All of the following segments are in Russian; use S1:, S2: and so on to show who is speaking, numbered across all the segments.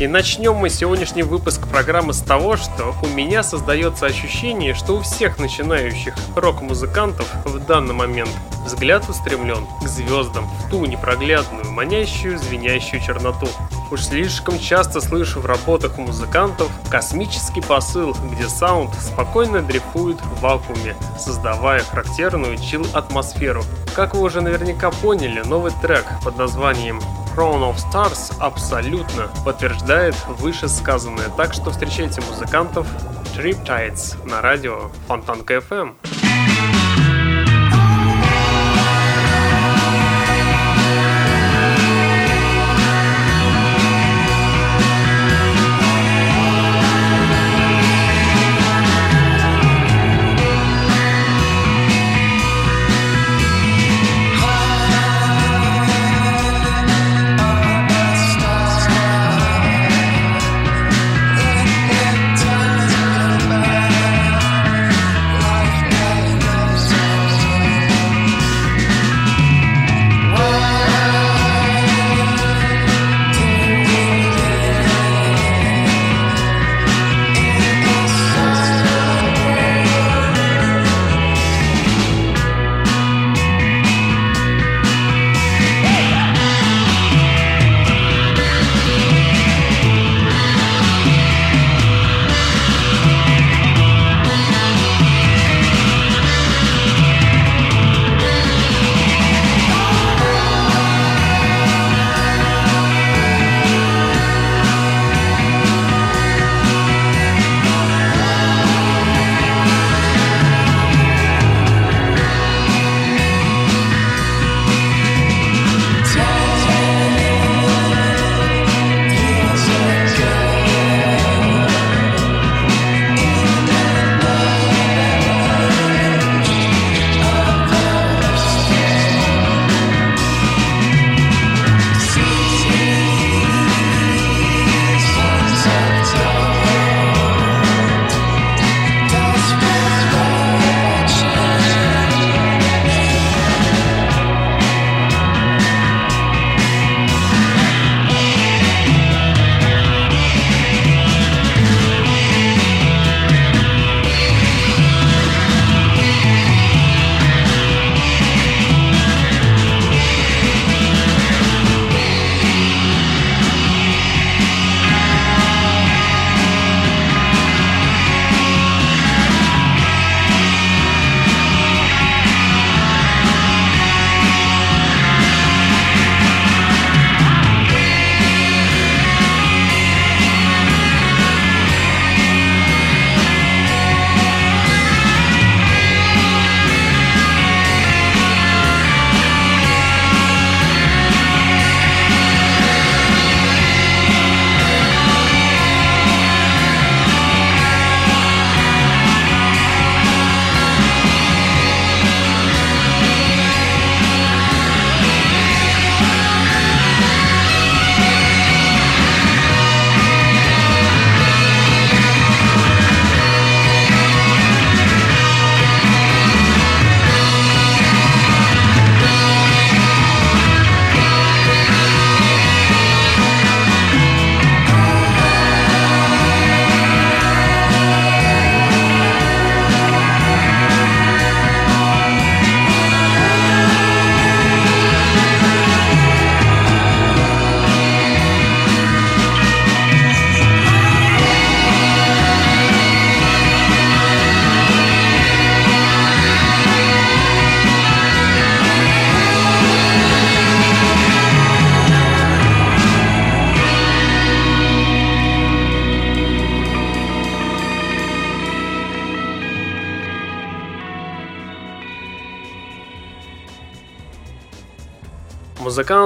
S1: И начнем мы сегодняшний выпуск программы с того, что у меня создается ощущение, что у всех начинающих рок-музыкантов в данный момент взгляд устремлен к звездам в ту непроглядную, манящую, звенящую черноту. Уж слишком часто слышу в работах музыкантов космический посыл, где саунд спокойно дрейфует в вакууме, создавая характерную чил-атмосферу. Как вы уже наверняка поняли, новый трек под названием Crown of Stars абсолютно подтверждает вышесказанное, так что встречайте музыкантов Triptides на радио Фонтанка FM.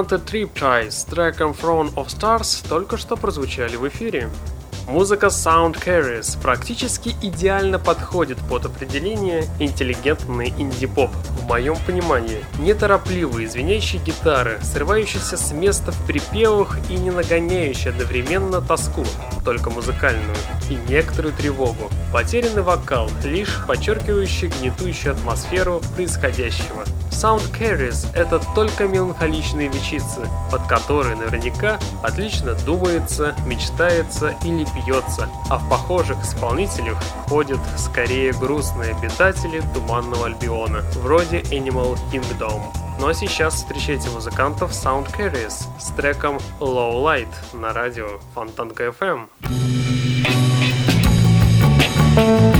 S1: Музыканты Triptide с треком Throne of Stars только что прозвучали в эфире. Музыка Sound Carries практически идеально подходит под определение интеллигентный инди-поп. В моем понимании, неторопливые звенящие гитары, срывающиеся с места в припевах и не нагоняющие одновременно тоску, только музыкальную, и некоторую тревогу. Потерянный вокал, лишь подчеркивающий гнетущую атмосферу происходящего. Sound Carries — это только меланхоличные вещицы, под которые наверняка отлично думается, мечтается или пьется, а в похожих исполнителях ходят скорее грустные обитатели Туманного Альбиона, вроде Animal Kingdom. Ну а сейчас встречайте музыкантов Sound Carries с треком Low Light на радио Фонтанка FM. Thank you.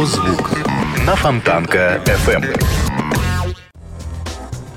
S2: Стереозвук на Фонтанка FM.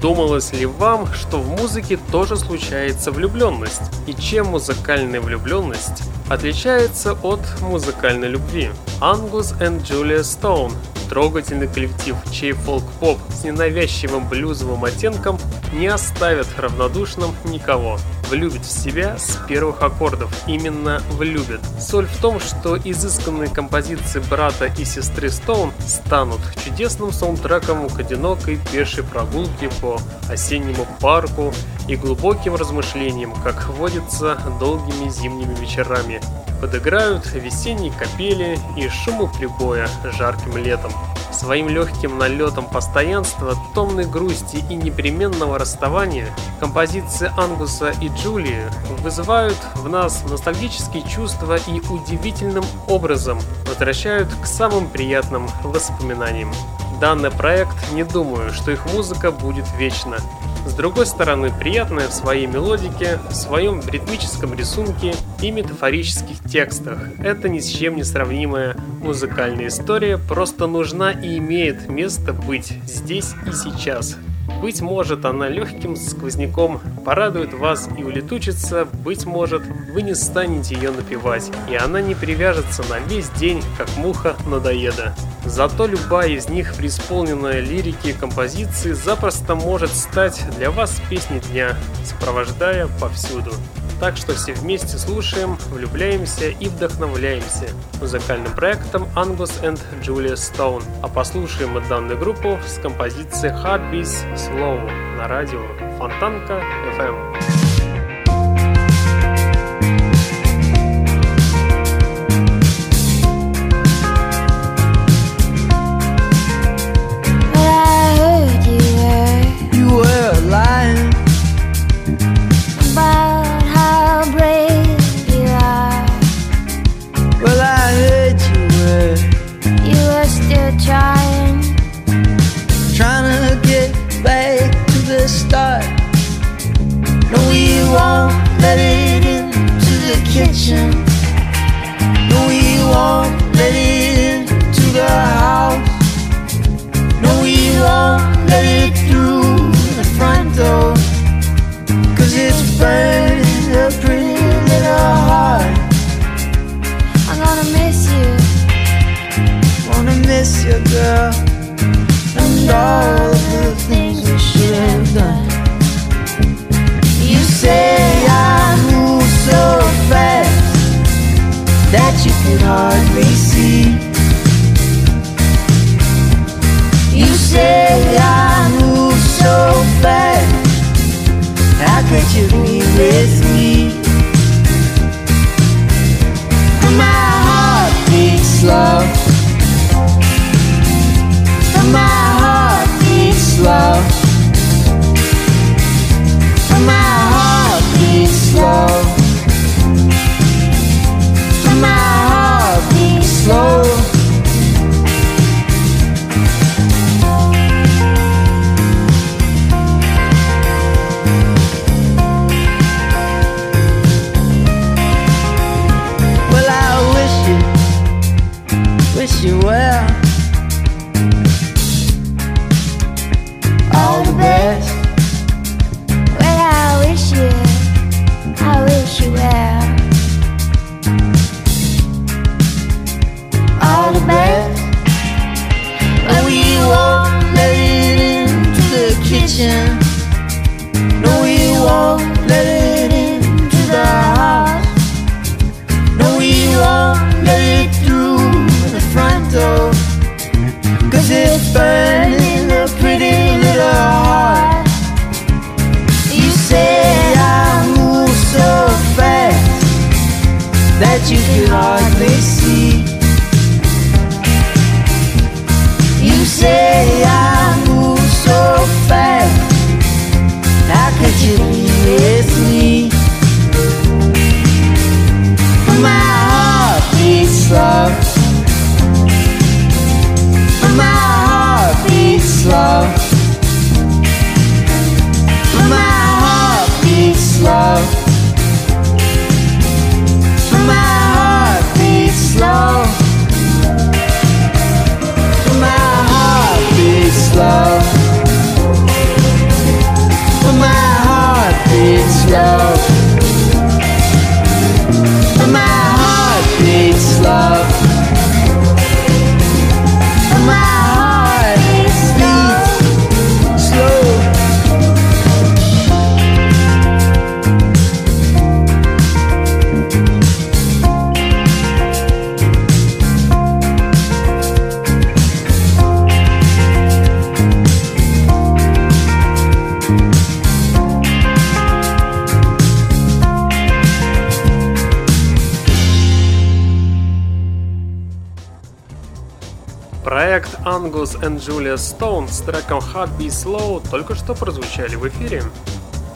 S1: Думалось ли вам, что в музыке тоже случается влюбленность? И чем музыкальная влюбленность отличается от музыкальной любви? Angus and Julia Stone Трогательный коллектив, чей фолк-поп с ненавязчивым блюзовым оттенком не оставит равнодушным никого. Влюбит в себя с первых аккордов. Именно влюбит. Соль в том, что изысканные композиции брата и сестры Стоун станут чудесным саундтреком к одинокой пешей прогулке по осеннему парку и глубоким размышлениям, как водится долгими зимними вечерами подыграют весенние капели и шуму прибоя жарким летом. Своим легким налетом постоянства, томной грусти и непременного расставания композиции Ангуса и Джулии вызывают в нас ностальгические чувства и удивительным образом возвращают к самым приятным воспоминаниям. Данный проект не думаю, что их музыка будет вечна. С другой стороны, приятная в своей мелодике, в своем ритмическом рисунке и метафорических текстах. Это ни с чем не сравнимая музыкальная история, просто нужна и имеет место быть здесь и сейчас. Быть может, она легким сквозняком порадует вас и улетучится, быть может, вы не станете ее напевать, и она не привяжется на весь день, как муха надоеда. Зато любая из них, преисполненная лирики и композиции, запросто может стать для вас песней дня, сопровождая повсюду. Так что все вместе слушаем, влюбляемся и вдохновляемся музыкальным проектом Angus and Julia Stone. А послушаем мы данную группу с композицией Heartbeats Slow на радио Фонтанка FM.
S3: And all the things should have done.
S4: You say
S3: I move so fast That you can hardly see. You say I move so fast How could you be with me? My heart beats love. Love.
S1: Angus и Julia Stone с треком Hard Be Slow только что прозвучали в эфире.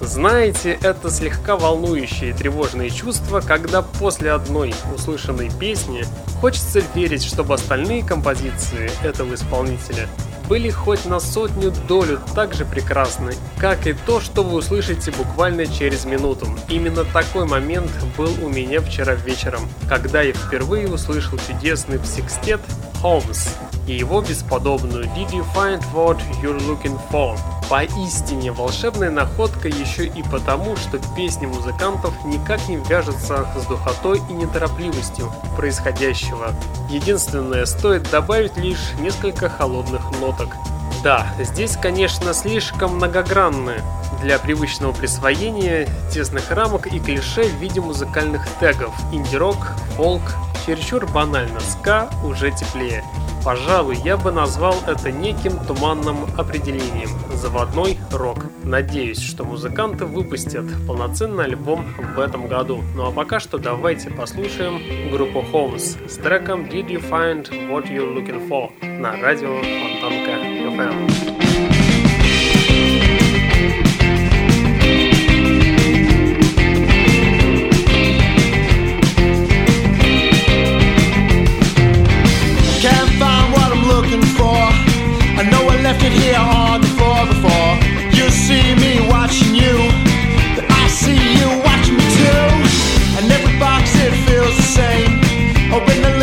S1: Знаете, это слегка волнующие и тревожные чувства, когда после одной услышанной песни хочется верить, чтобы остальные композиции этого исполнителя были хоть на сотню долю так же прекрасны, как и то, что вы услышите буквально через минуту. Именно такой момент был у меня вчера вечером, когда я впервые услышал чудесный псикстет Holmes и его бесподобную Did you find what you're looking for? Поистине волшебная находка еще и потому, что песни музыкантов никак не вяжутся с духотой и неторопливостью происходящего. Единственное, стоит добавить лишь несколько холодных ноток. Да, здесь, конечно, слишком многогранны для привычного присвоения тесных рамок и клише в виде музыкальных тегов инди-рок, фолк, чересчур банально, ска уже теплее. Пожалуй, я бы назвал это неким туманным определением – заводной рок. Надеюсь, что музыканты выпустят полноценный альбом в этом году. Ну а пока что давайте послушаем группу Holmes с треком Did You Find What You're Looking For на радио Фонтанка FM.
S5: It here on the floor before. You see me watching you, but I see you watching me too. And every box it feels the same. Oh, Open the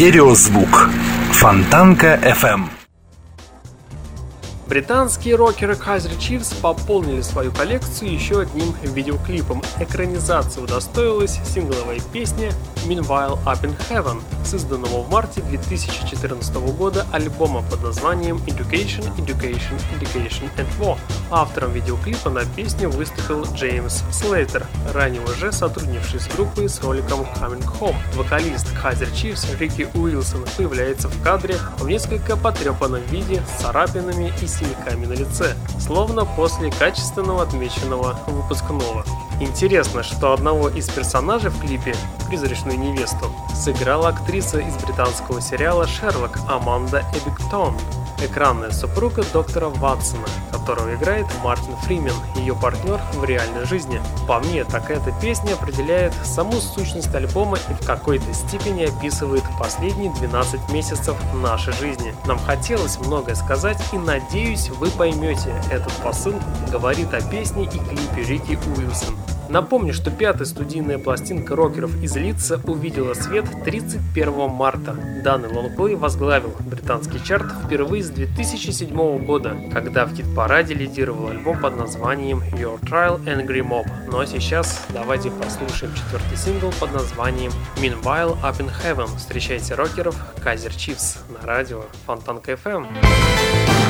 S6: Стереозвук. Фонтанка FM.
S1: Британские рокеры Kaiser Chiefs пополнили свою коллекцию еще одним видеоклипом. Экранизация удостоилась сингловая песня Meanwhile Up in Heaven, созданного в марте 2014 года альбома под названием Education, Education, Education and War. Автором видеоклипа на песню выступил Джеймс Слейтер, ранее уже сотрудничавший с группой с роликом Coming Home. Вокалист Kaiser Chiefs Рики Уилсон появляется в кадре в несколько потрепанном виде с царапинами и синяками на лице, словно после качественного отмеченного выпускного. Интересно, что одного из персонажей в клипе, призрачную невесту, сыграла актриса из британского сериала «Шерлок» Аманда Эбиктон, экранная супруга доктора Ватсона, которого играет Мартин Фримен, ее партнер в реальной жизни. По мне, так эта песня определяет саму сущность альбома и в какой-то степени описывает последние 12 месяцев нашей жизни. Нам хотелось многое сказать и надеюсь вы поймете этот посыл, говорит о песне и клипе Рики Уилсон. Напомню, что пятая студийная пластинка рокеров из Лица увидела свет 31 марта. Данный лонгплей возглавил британский чарт впервые с 2007 года, когда в хит-параде лидировал альбом под названием Your Trial Angry Mob. Ну а сейчас давайте послушаем четвертый сингл под названием Meanwhile Up in Heaven. Встречайте рокеров Казер Чифс на радио Фонтанка FM. Британские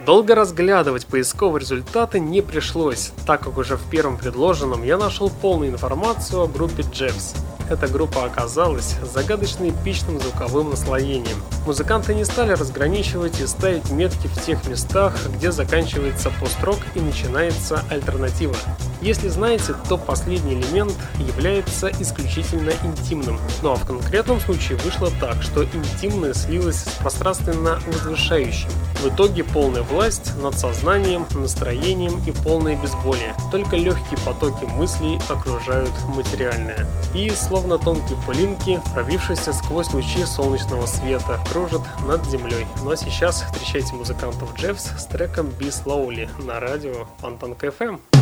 S1: Долго разглядывать поисковые результаты не пришлось, так как уже в первом предложенном я нашел полную информацию о группе Jeffs. Эта группа оказалась загадочно эпичным звуковым наслоением. Музыканты не стали разграничивать и ставить метки в тех местах, где заканчивается пост-рок и начинается альтернатива. Если знаете, то последний элемент является исключительно интимным. Ну а в конкретном случае вышло так, что интимное слилось с пространственно возвышающим. В итоге полная власть над сознанием, настроением и полное безболие. Только легкие потоки мыслей окружают материальное. И словно тонкие пылинки, пробившиеся сквозь лучи солнечного света, кружат над землей. Ну а сейчас встречайте музыкантов Джеффс с треком Be Slowly на радио Фонтанка FM.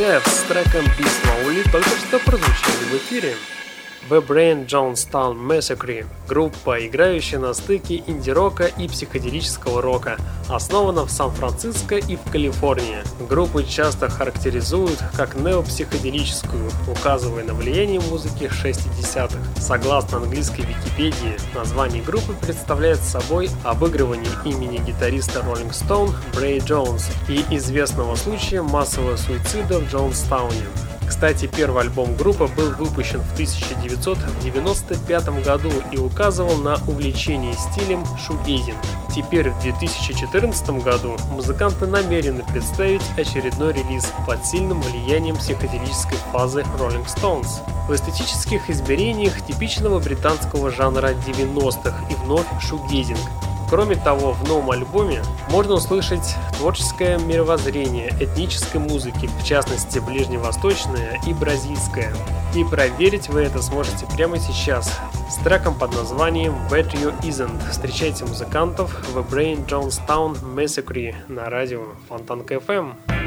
S1: Джефф с треком Be Slowly только что прозвучали в эфире. The Brain Jonestown Massacre – группа, играющая на стыке инди-рока и психоделического рока, основана в Сан-Франциско и в Калифорнии. Группу часто характеризуют как неопсиходелическую, указывая на влияние музыки 60-х. Согласно английской Википедии, название группы представляет собой обыгрывание имени гитариста Rolling Stone Брей Джонс и известного случая массового суицида в Джонстауне. Кстати, первый альбом группы был выпущен в 1995 году и указывал на увлечение стилем шугейзинг. Теперь в 2014 году музыканты намерены представить очередной релиз под сильным влиянием психоделической фазы Rolling Stones. В эстетических измерениях типичного британского жанра 90-х и вновь шугейзинг, Кроме того, в новом альбоме можно услышать творческое мировоззрение этнической музыки, в частности ближневосточное и бразильское. И проверить вы это сможете прямо сейчас с треком под названием Bet You Isn't. Встречайте музыкантов в Brain Jonestown Massacre на радио Фонтанка FM.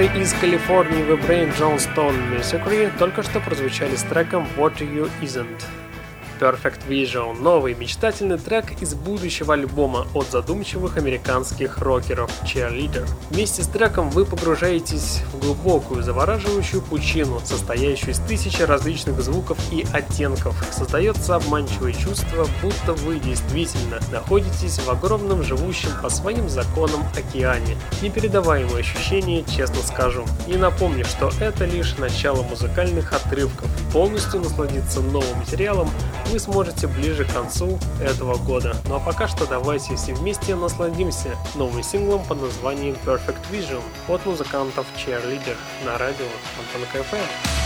S3: Музыканты из Калифорнии The Brain Johnstone Massacre только что прозвучали с треком What You Isn't. Perfect Vision – новый мечтательный трек из будущего альбома от задумчивых американских рокеров Cheerleader. Вместе с треком вы погружаетесь в глубокую, завораживающую пучину, состоящую из тысячи различных звуков и оттенков. Создается обманчивое чувство, будто вы действительно находитесь в огромном живущем по своим законам океане. Непередаваемое ощущение, честно скажу. И напомню, что это лишь начало музыкальных отрывков. Полностью насладиться новым материалом вы сможете ближе к концу этого года. Ну а пока что давайте все вместе насладимся новым синглом под названием Perfect Vision от музыкантов Cheerleader на радио Антон КФМ.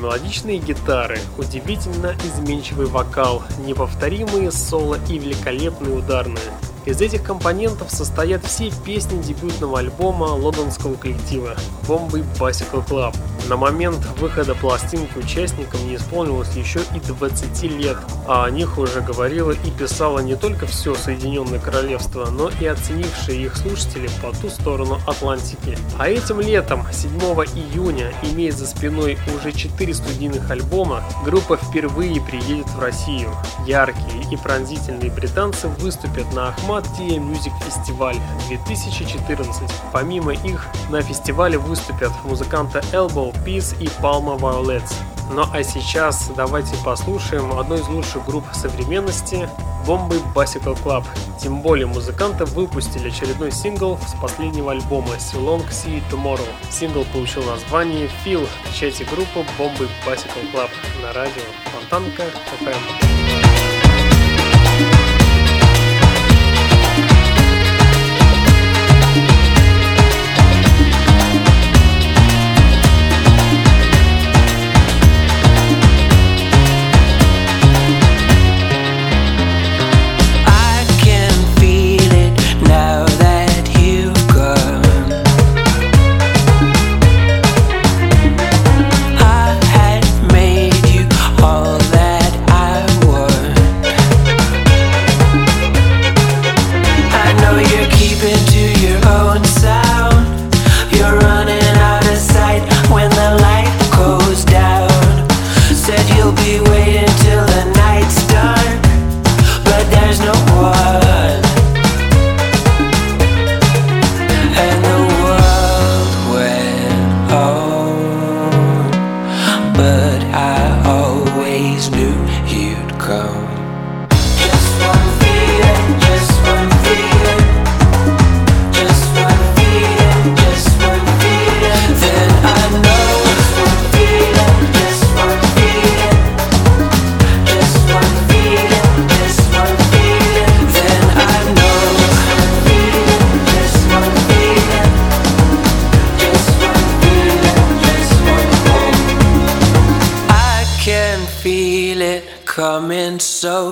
S7: Мелодичные гитары, удивительно изменчивый вокал, неповторимые соло и великолепные ударные. Из этих компонентов состоят все песни дебютного альбома лондонского коллектива Bombay Bicycle Club. На момент выхода пластинки участникам не исполнилось еще и 20 лет, а о них уже говорило и писало не только все Соединенное Королевство, но и оценившие их слушатели по ту сторону Атлантики. А этим летом, 7 июня, имея за спиной уже 4 студийных альбома, группа впервые приедет в Россию. Яркие и пронзительные британцы выступят на Ахмад Ахмадия Music Festival 2014. Помимо их, на фестивале выступят музыканты Elbow Peace и Palma Violets. Ну а сейчас давайте послушаем одну из лучших групп современности Бомбы Bicycle Club. Тем более музыканты выпустили очередной сингл с последнего альбома Long See Tomorrow. Сингл получил название Feel. Встречайте группу Бомбы Bicycle Club на радио Фонтанка FM.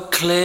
S1: clear.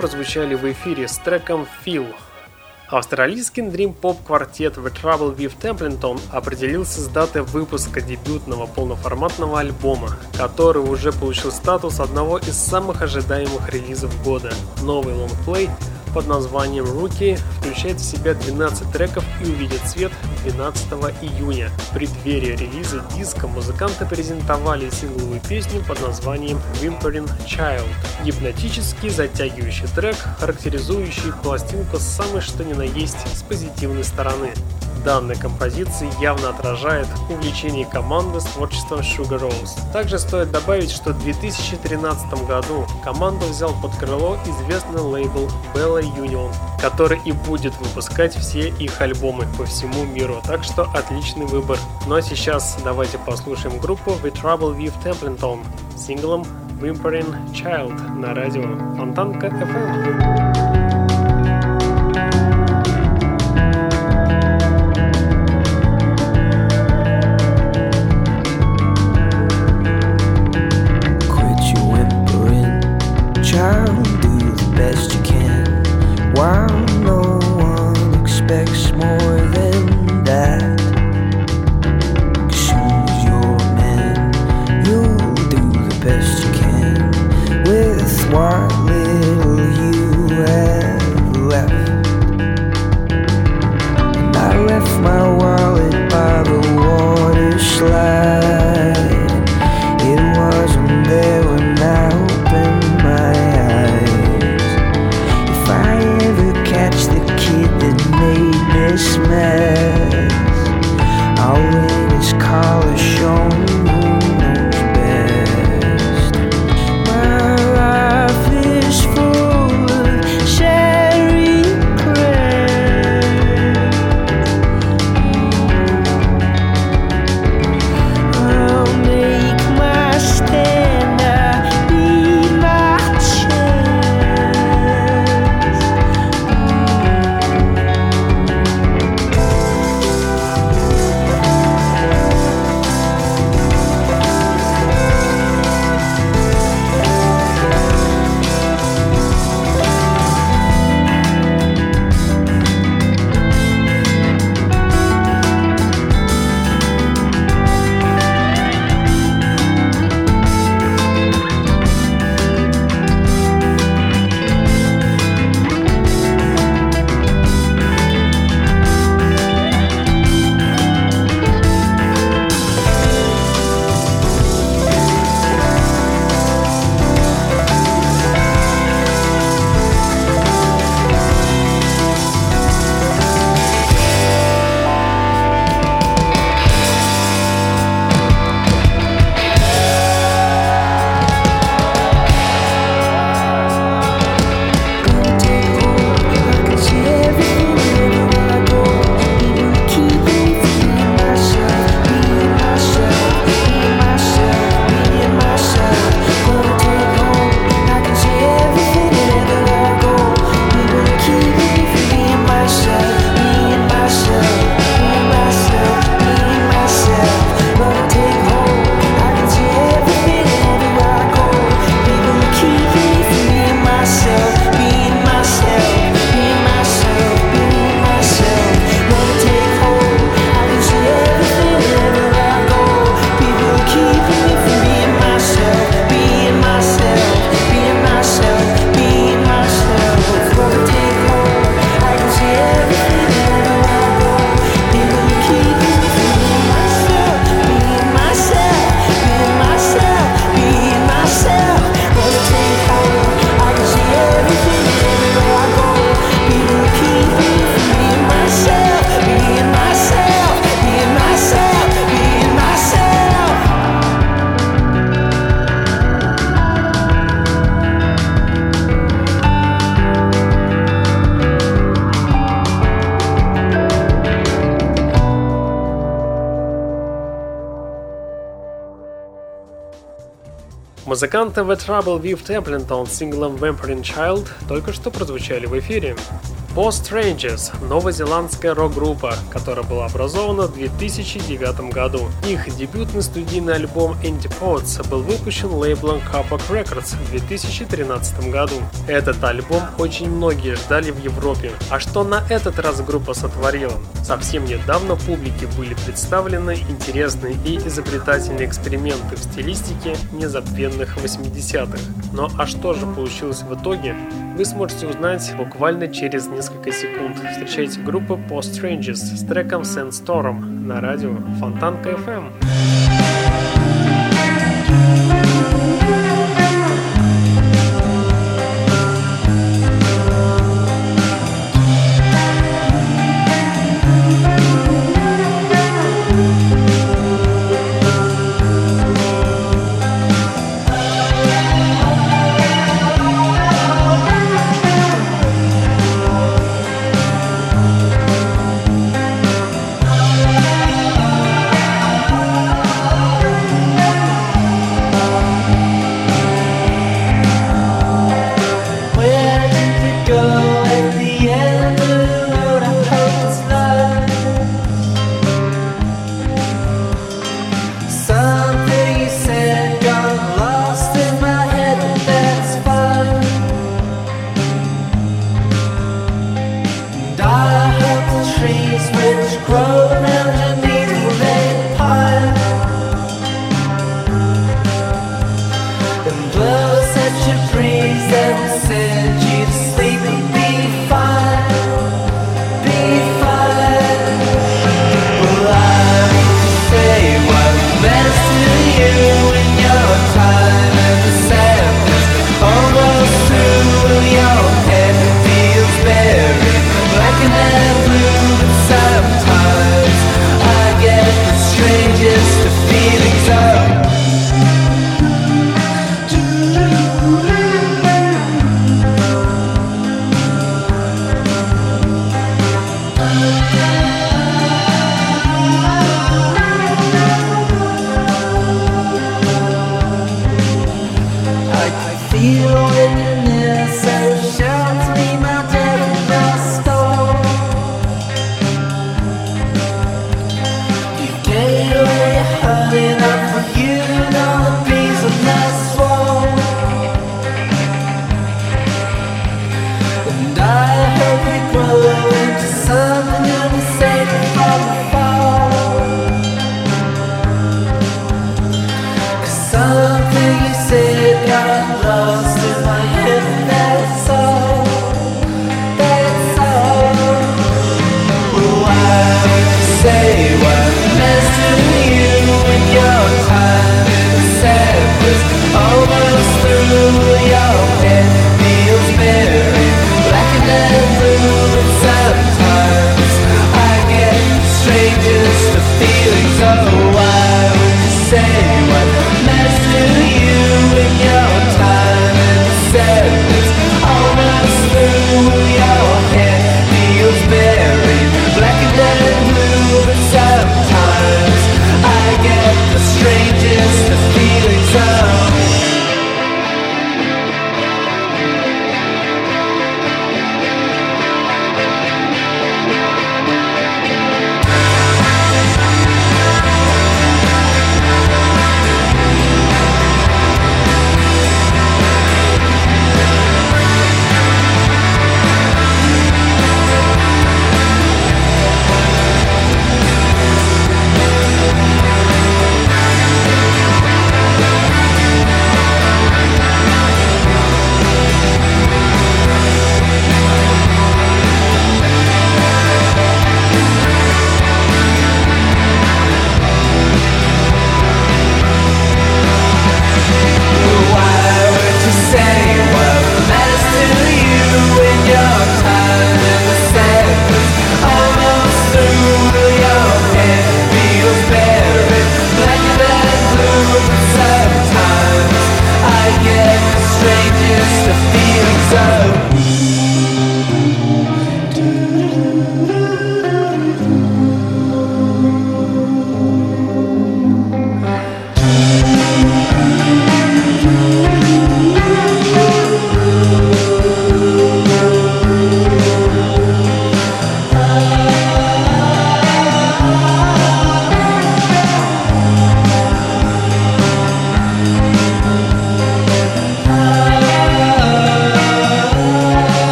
S1: Прозвучали в эфире с треком Feel. Австралийский Dream Pop квартет The Trouble with Templeton определился с датой выпуска дебютного полноформатного альбома, который уже получил статус одного из самых ожидаемых релизов года. Новый лонгплей под названием Rookie включает в себя 12 треков и увидит свет 12 июня. В преддверии релиза диска музыканты презентовали сингловую песню под названием Whimpering Child. Гипнотический затягивающий трек, характеризующий пластинку с самой что ни на есть с позитивной стороны данной композиции явно отражает увлечение команды с творчеством Sugar Rose. Также стоит добавить, что в 2013 году команда взял под крыло известный лейбл Bella Union, который и будет выпускать все их альбомы по всему миру, так что отличный выбор. Ну а сейчас давайте послушаем группу The Trouble with Templeton с синглом Whimpering Child на радио Фонтанка FM. Музыканты The Trouble with Templeton с синглом Vampire Child только что прозвучали в эфире. Post Strangers – новозеландская рок-группа, которая была образована в 2009 году. Их дебютный студийный альбом Antipodes был выпущен лейблом Capoc Records в 2013 году. Этот альбом очень многие ждали в Европе. А что на этот раз группа сотворила? Совсем недавно публике были представлены интересные и изобретательные эксперименты в стилистике незабвенных 80-х. Но а что же получилось в итоге, вы сможете узнать буквально через несколько секунд. Встречайте группу Post Strangers с треком Sandstorm на радио Фонтанка FM.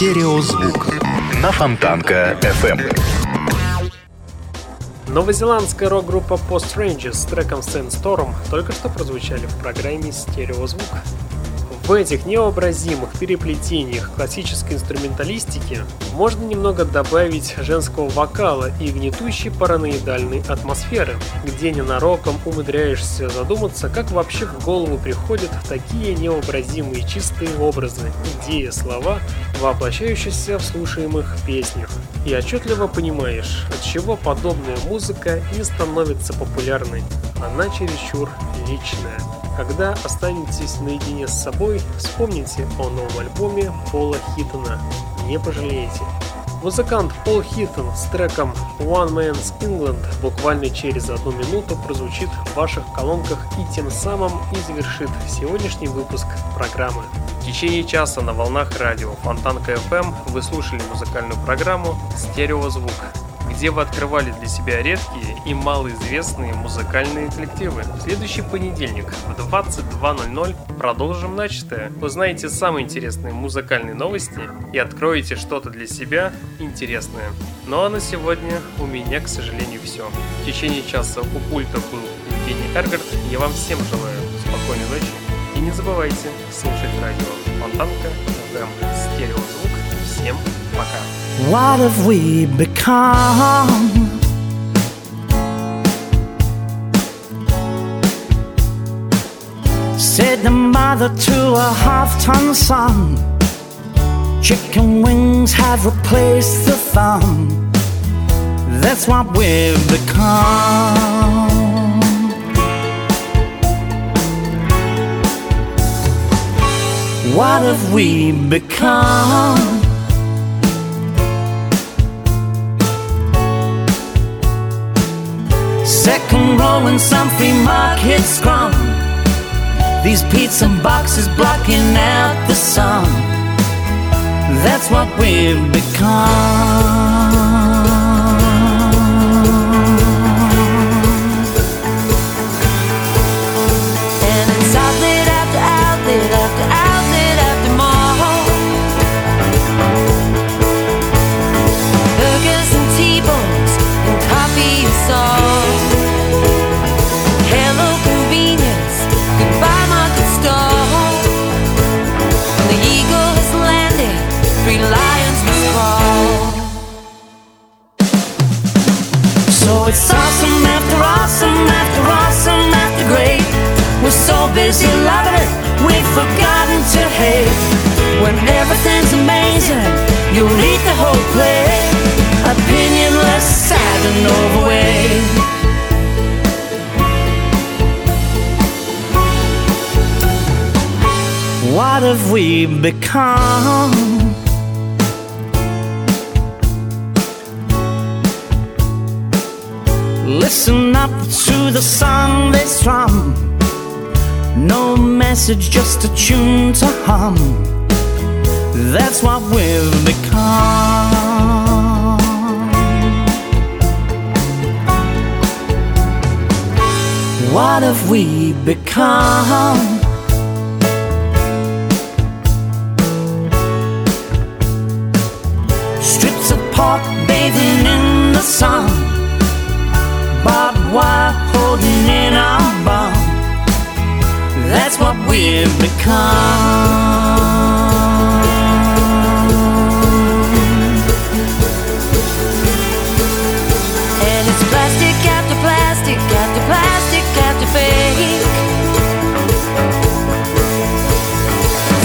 S2: Стереозвук на Фонтанка FM.
S1: Новозеландская рок-группа Post Rangers с треком Sandstorm только что прозвучали в программе «Стереозвук». В этих невообразимых переплетениях классической инструменталистики можно немного добавить женского вокала и гнетущей параноидальной атмосферы, где ненароком умудряешься задуматься, как вообще в голову приходят такие невообразимые чистые образы, идеи, слова, воплощающиеся в слушаемых песнях. И отчетливо понимаешь, от чего подобная музыка не становится популярной. Она чересчур личная. Когда останетесь наедине с собой, вспомните о новом альбоме Пола Хиттона. Не пожалеете. Музыкант Пол Хиттон с треком One Man's England буквально через одну минуту прозвучит в ваших колонках и тем самым и завершит сегодняшний выпуск программы. В течение часа на волнах радио Фонтанка FM вы слушали музыкальную программу «Стереозвук» где вы открывали для себя редкие и малоизвестные музыкальные коллективы. В следующий понедельник в 22.00 продолжим начатое. Узнаете самые интересные музыкальные новости и откроете что-то для себя интересное. Ну а на сегодня у меня, к сожалению, все. В течение часа у пульта был Евгений Эргард. Я вам всем желаю спокойной ночи. И не забывайте слушать радио Фонтанка, FM, стереозвук. Всем пока.
S8: What have we become? Said the mother to a half ton son. Chicken wings have replaced the thumb. That's what we've become. What have we become? Second row in some free market scrum. These pizza boxes blocking out the sun. That's what we've become. So busy loving it, we've forgotten to hate. When everything's amazing, you'll eat the whole plate. Opinionless, sad and overweight. What have we become? Listen up to the song they strum. No message, just a tune to hum. That's what we've become. What have we become? Strips of pork bathing in the sun. Barbed wire holding in we've become. And it's plastic after plastic after plastic after fake.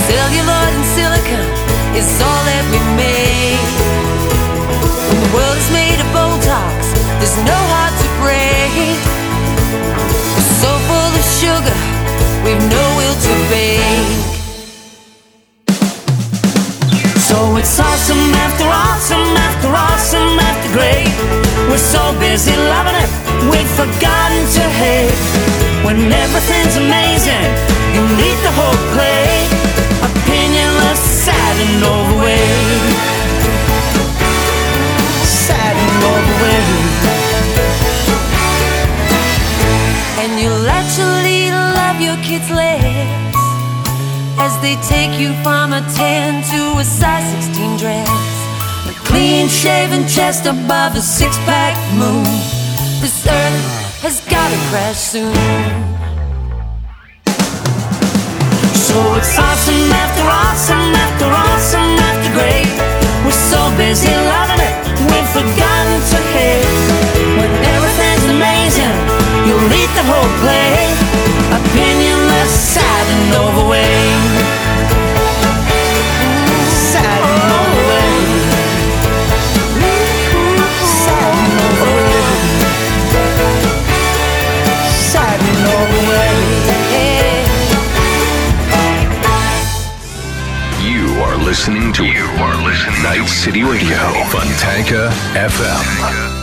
S8: Celluloid and silicon is all it's awesome after awesome after awesome after great. We're so busy loving it, we've forgotten to hate. When everything's amazing, you need the whole plate. Opinionless, sad and overweight. Sad and overweight. And you'll actually love your kids as they take you from a 10 to a size 16 dress. A clean shaven chest above a six pack moon. This earth has gotta crash soon. So it's awesome after awesome after awesome after great. We're so busy loving it, we've forgotten to hate. When everything's amazing, you'll eat the whole play. Opinionless, sad and overweight.
S6: Listening to You are listening Night City Radio, Fontanka FM.